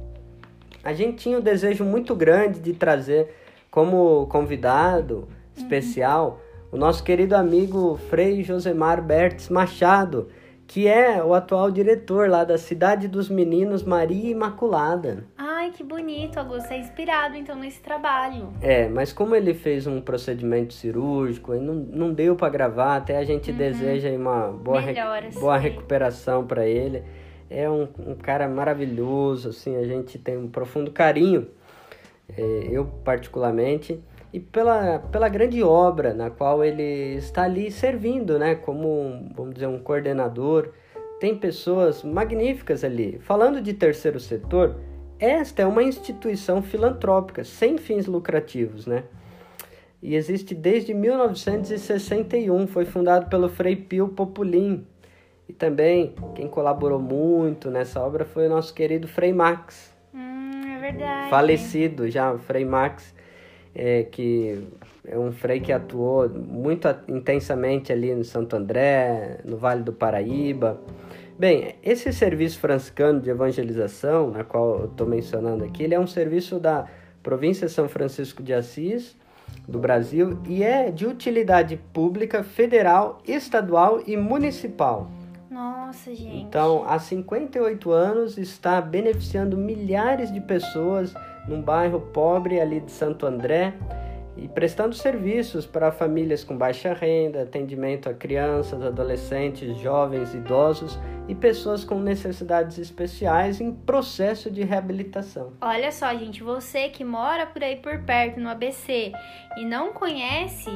Speaker 2: A gente tinha um desejo muito grande de trazer como convidado especial o nosso querido amigo Frei Josemar Bertes Machado, que é o atual diretor lá da Cidade dos Meninos Maria Imaculada.
Speaker 1: Ai, que bonito, Augusto. É inspirado, então, nesse trabalho.
Speaker 2: É, mas como ele fez um procedimento cirúrgico e não, não deu para gravar, até a gente deseja aí uma boa, re-
Speaker 1: Melhoras,
Speaker 2: boa recuperação para ele. É um, um cara maravilhoso, assim, a gente tem um profundo carinho, eu particularmente, e pela, pela grande obra na qual ele está ali servindo, né, como, vamos dizer, um coordenador. Tem pessoas magníficas ali. Falando de terceiro setor, esta é uma instituição filantrópica, sem fins lucrativos, né? E existe desde 1961, foi fundado pelo Frei Pio Populim. E também quem colaborou muito nessa obra foi o nosso querido Frei Max,
Speaker 1: é verdade.
Speaker 2: falecido já, Frei Max, é, que é um frei que atuou muito intensamente ali no Santo André, no Vale do Paraíba. Bem, esse serviço franciscano de evangelização, na qual eu estou mencionando aqui, ele é um serviço da província São Francisco de Assis, do Brasil, e é de utilidade pública, federal, estadual e municipal.
Speaker 1: Nossa, gente.
Speaker 2: Então, há 58 anos está beneficiando milhares de pessoas num bairro pobre ali de Santo André e prestando serviços para famílias com baixa renda, atendimento a crianças, adolescentes, jovens, idosos e pessoas com necessidades especiais em processo de reabilitação.
Speaker 1: Olha só, gente, você que mora por aí por perto no ABC e não conhece,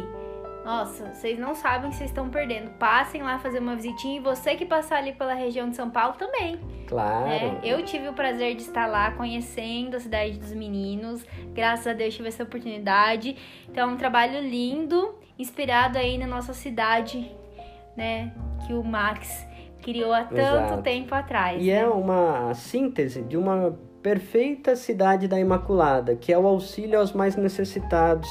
Speaker 1: nossa, vocês não sabem que vocês estão perdendo. Passem lá fazer uma visitinha e você que passar ali pela região de São Paulo também.
Speaker 2: Claro.
Speaker 1: né? Eu tive o prazer de estar lá conhecendo a cidade dos meninos. Graças a Deus tive essa oportunidade. Então é um trabalho lindo, inspirado aí na nossa cidade, né? Que o Max criou há tanto
Speaker 2: Exato.
Speaker 1: tempo atrás.
Speaker 2: E
Speaker 1: né?
Speaker 2: é uma síntese de uma perfeita cidade da Imaculada, que é o auxílio aos mais necessitados,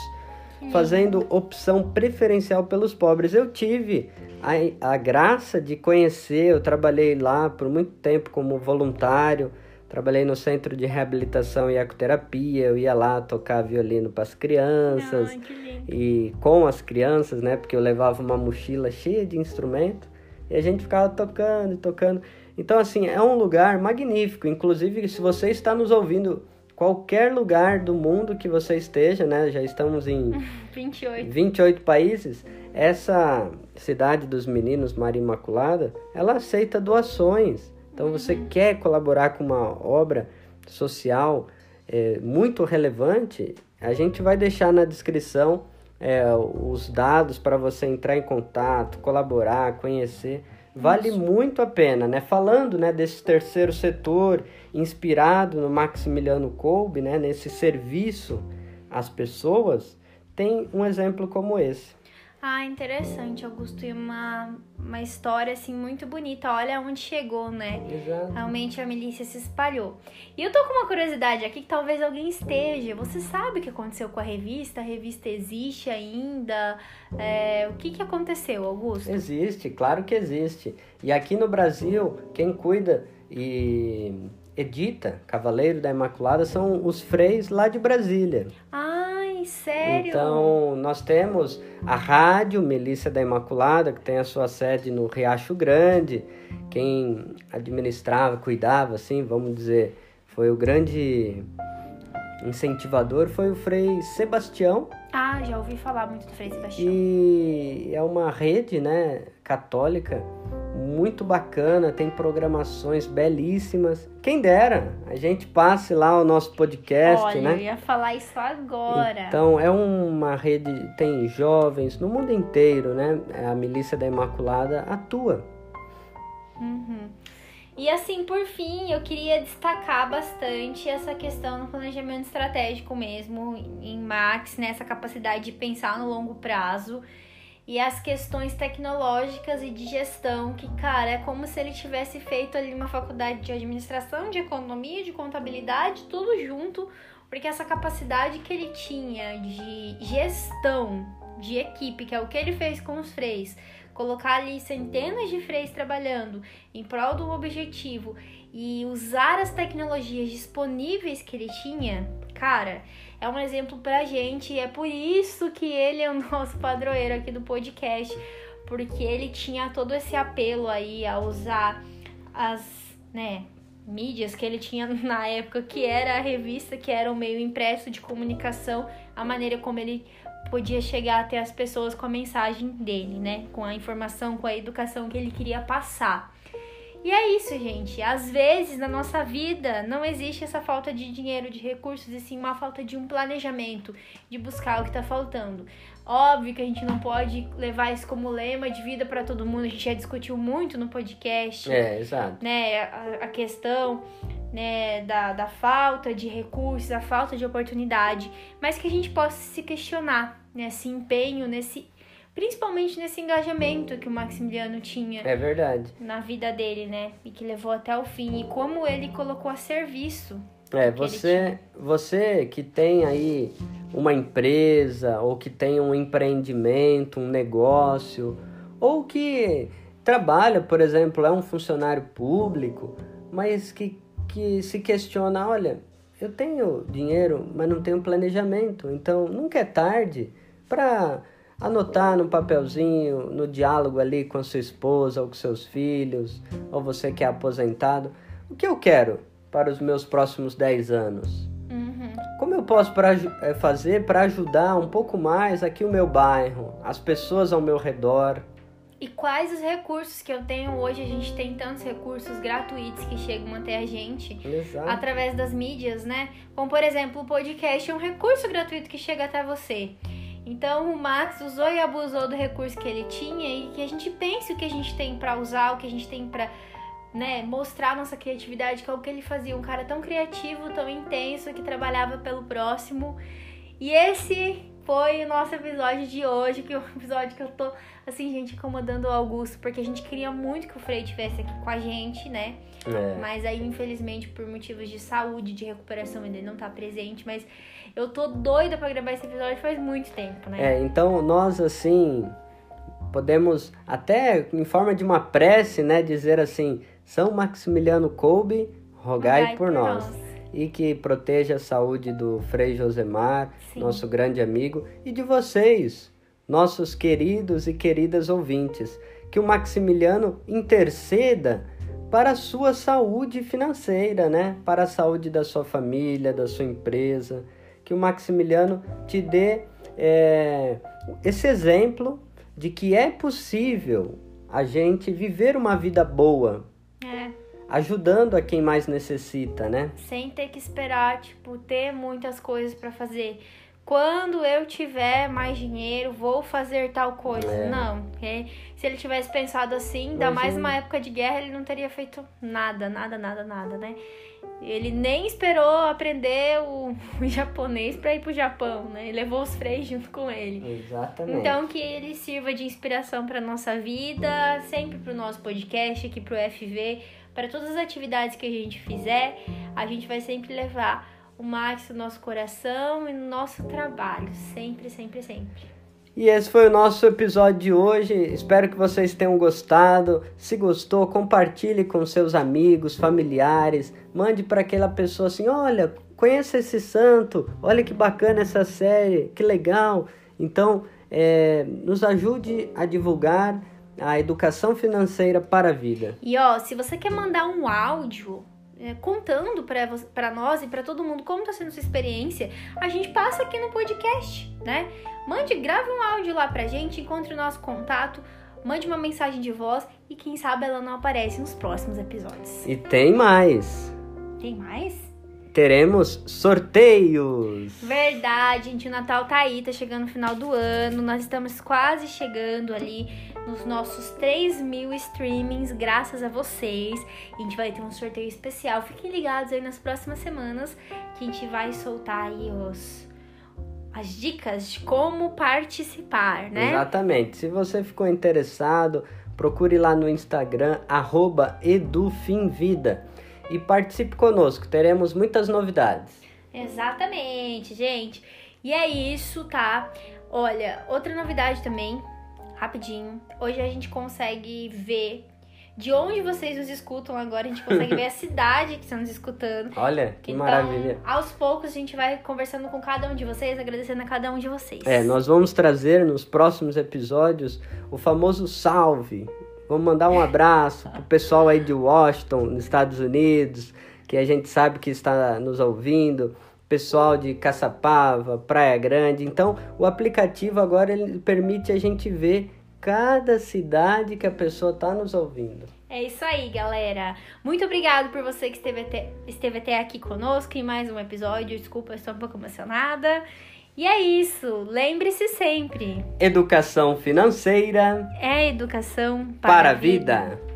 Speaker 2: fazendo opção preferencial pelos pobres. Eu tive a, a graça de conhecer, eu trabalhei lá por muito tempo como voluntário, trabalhei no centro de reabilitação e ecoterapia, eu ia lá tocar violino para as crianças e com as crianças, né? Porque eu levava uma mochila cheia de instrumento e a gente ficava tocando e tocando. Então, assim, é um lugar magnífico. Inclusive, se você está nos ouvindo qualquer lugar do mundo que você esteja, né? Já estamos em
Speaker 1: 28.
Speaker 2: 28 países. Essa cidade dos meninos Maria Imaculada, ela aceita doações. Então, você
Speaker 1: Uhum.
Speaker 2: quer colaborar com uma obra social é, muito relevante, a gente vai deixar na descrição é, os dados para você entrar em contato, colaborar, conhecer. Vale muito a pena, né? Falando né, desse terceiro setor, inspirado no Maximiliano Kolbe, né, nesse serviço às pessoas, tem um exemplo como esse.
Speaker 1: Ah, interessante, Augusto. E uma, uma história, assim, muito bonita. Olha onde chegou, né?
Speaker 2: Exato.
Speaker 1: Realmente a milícia se espalhou. E eu tô com uma curiosidade aqui que talvez alguém esteja. Você sabe o que aconteceu com a revista? A revista existe ainda? É, o que, que aconteceu, Augusto?
Speaker 2: Existe, claro que existe. E aqui no Brasil, quem cuida e edita Cavaleiro da Imaculada são os freis lá de Brasília.
Speaker 1: Ai, sério?
Speaker 2: Então, nós temos a rádio Melícia da Imaculada, que tem a sua sede no Riacho Grande. Quem administrava, cuidava, assim, vamos dizer, foi o grande incentivador, foi o Frei Sebastião.
Speaker 1: Ah, já ouvi falar muito do Frei Sebastião.
Speaker 2: E é uma rede, né, católica muito bacana, tem programações belíssimas. Quem dera, a gente passe lá o nosso podcast,
Speaker 1: Olha,
Speaker 2: né?
Speaker 1: eu ia falar isso agora.
Speaker 2: Então, é uma rede, tem jovens no mundo inteiro, né? A Milícia da Imaculada atua.
Speaker 1: Uhum. E assim, por fim, eu queria destacar bastante essa questão no planejamento estratégico mesmo, em Max, né? Essa capacidade de pensar no longo prazo e as questões tecnológicas e de gestão, que, cara, é como se ele tivesse feito ali uma faculdade de administração, de economia, de contabilidade, tudo junto, porque essa capacidade que ele tinha de gestão de equipe, que é o que ele fez com os freis, colocar ali centenas de freis trabalhando em prol do objetivo e usar as tecnologias disponíveis que ele tinha, cara, é um exemplo pra gente e é por isso que ele é o nosso padroeiro aqui do podcast, porque ele tinha todo esse apelo aí a usar as, né, mídias que ele tinha na época, que era a revista, que era o meio impresso de comunicação, a maneira como ele podia chegar até as pessoas com a mensagem dele, né? Com a informação, com a educação que ele queria passar. E é isso, gente. Às vezes na nossa vida não existe essa falta de dinheiro, de recursos, e sim uma falta de um planejamento, de buscar o que tá faltando. Óbvio que a gente não pode levar isso como lema de vida para todo mundo. A gente já discutiu muito no podcast
Speaker 2: É, exato.
Speaker 1: né, a, a questão né, da, da falta de recursos, a falta de oportunidade, mas que a gente possa se questionar nesse empenho, nesse principalmente nesse engajamento que o Maximiliano tinha
Speaker 2: É verdade.
Speaker 1: na vida dele, né, e que levou até o fim e como ele colocou a serviço.
Speaker 2: É, você, você que tem aí uma empresa ou que tem um empreendimento, um negócio, ou que trabalha, por exemplo, é um funcionário público, mas que, que se questiona, olha, eu tenho dinheiro, mas não tenho planejamento, então nunca é tarde para anotar no papelzinho, no diálogo ali com a sua esposa ou com seus filhos, ou você que é aposentado, o que eu quero para os meus próximos 10 anos?
Speaker 1: Uhum.
Speaker 2: Como eu posso pra, eh, fazer para ajudar um pouco mais aqui o meu bairro, as pessoas ao meu redor?
Speaker 1: E quais os recursos que eu tenho hoje? A gente tem tantos recursos gratuitos que chegam até a gente.
Speaker 2: Exato.
Speaker 1: através das mídias, né? Como por exemplo, o podcast é um recurso gratuito que chega até você. Então o Max usou e abusou do recurso que ele tinha e que a gente pense o que a gente tem pra usar, o que a gente tem pra né, mostrar nossa criatividade, que é o que ele fazia, um cara tão criativo, tão intenso, que trabalhava pelo próximo. E esse foi o nosso episódio de hoje, que é um episódio que eu tô, assim, gente, incomodando o Augusto, porque a gente queria muito que o Frei estivesse aqui com a gente, né?
Speaker 2: É.
Speaker 1: Mas aí, infelizmente, por motivos de saúde, de recuperação, ele não tá presente. Mas eu tô doida pra gravar esse episódio faz muito tempo, né?
Speaker 2: É, então nós assim podemos até em forma de uma prece, né, dizer assim: São Maximiliano Kolbe, rogai,
Speaker 1: Rogai
Speaker 2: por,
Speaker 1: por
Speaker 2: nós.
Speaker 1: nós.
Speaker 2: E que proteja a saúde do Frei Josemar,
Speaker 1: Sim.
Speaker 2: nosso grande amigo, e de vocês, nossos queridos e queridas ouvintes. Que o Maximiliano interceda para a sua saúde financeira, né? Para a saúde da sua família, da sua empresa. Que o Maximiliano te dê é, esse exemplo de que é possível a gente viver uma vida boa.
Speaker 1: É.
Speaker 2: Ajudando a quem mais necessita, né?
Speaker 1: Sem ter que esperar, tipo, ter muitas coisas para fazer quando eu tiver mais dinheiro, vou fazer tal coisa. É. Não, se ele tivesse pensado assim, ainda mais uma época de guerra, ele não teria feito nada, nada, nada, nada, né? Ele nem esperou aprender o, o japonês para ir pro Japão, né? Ele levou os freios junto com ele.
Speaker 2: Exatamente.
Speaker 1: Então que ele sirva de inspiração para nossa vida, sempre pro nosso podcast aqui pro FV, para todas as atividades que a gente fizer, a gente vai sempre levar o Max no nosso coração e no nosso trabalho, sempre, sempre, sempre.
Speaker 2: E esse foi o nosso episódio de hoje. Espero que vocês tenham gostado. Se gostou, compartilhe com seus amigos, familiares. Mande para aquela pessoa assim: olha, conheça esse santo. Olha que bacana essa série, que legal. Então, é, nos ajude a divulgar a educação financeira para a vida.
Speaker 1: E ó, se você quer mandar um áudio é, contando para nós e para todo mundo como está sendo sua experiência, a gente passa aqui no podcast, né? Mande, grave um áudio lá pra gente, encontre o nosso contato, mande uma mensagem de voz e quem sabe ela não aparece nos próximos episódios.
Speaker 2: E tem mais.
Speaker 1: Tem mais?
Speaker 2: Teremos sorteios.
Speaker 1: Verdade, gente, o Natal tá aí, tá chegando no final do ano. Nós estamos quase chegando ali nos nossos 3 mil streamings, graças a vocês. A gente vai ter um sorteio especial. Fiquem ligados aí nas próximas semanas que a gente vai soltar aí os as dicas de como participar, né?
Speaker 2: Exatamente. Se você ficou interessado, procure lá no Instagram, edufimvida e participe conosco, teremos muitas novidades.
Speaker 1: Exatamente, gente. E é isso, tá? Olha, outra novidade também, rapidinho. Hoje a gente consegue ver de onde vocês nos escutam agora, a gente consegue ver a cidade que estão nos escutando.
Speaker 2: Olha, que então, maravilha.
Speaker 1: Aos poucos a gente vai conversando com cada um de vocês, agradecendo a cada um de vocês.
Speaker 2: É, nós vamos trazer nos próximos episódios o famoso salve. Vamos mandar um abraço pro pessoal aí de Washington, nos Estados Unidos, que a gente sabe que está nos ouvindo, pessoal de Caçapava, Praia Grande. Então, o aplicativo agora ele permite a gente ver cada cidade que a pessoa está nos ouvindo.
Speaker 1: É isso aí, galera. Muito obrigado por você que esteve até, esteve até aqui conosco em mais um episódio. Desculpa, estou um pouco emocionada. E é isso. Lembre-se sempre:
Speaker 2: educação financeira
Speaker 1: é educação
Speaker 2: para, para a vida. vida.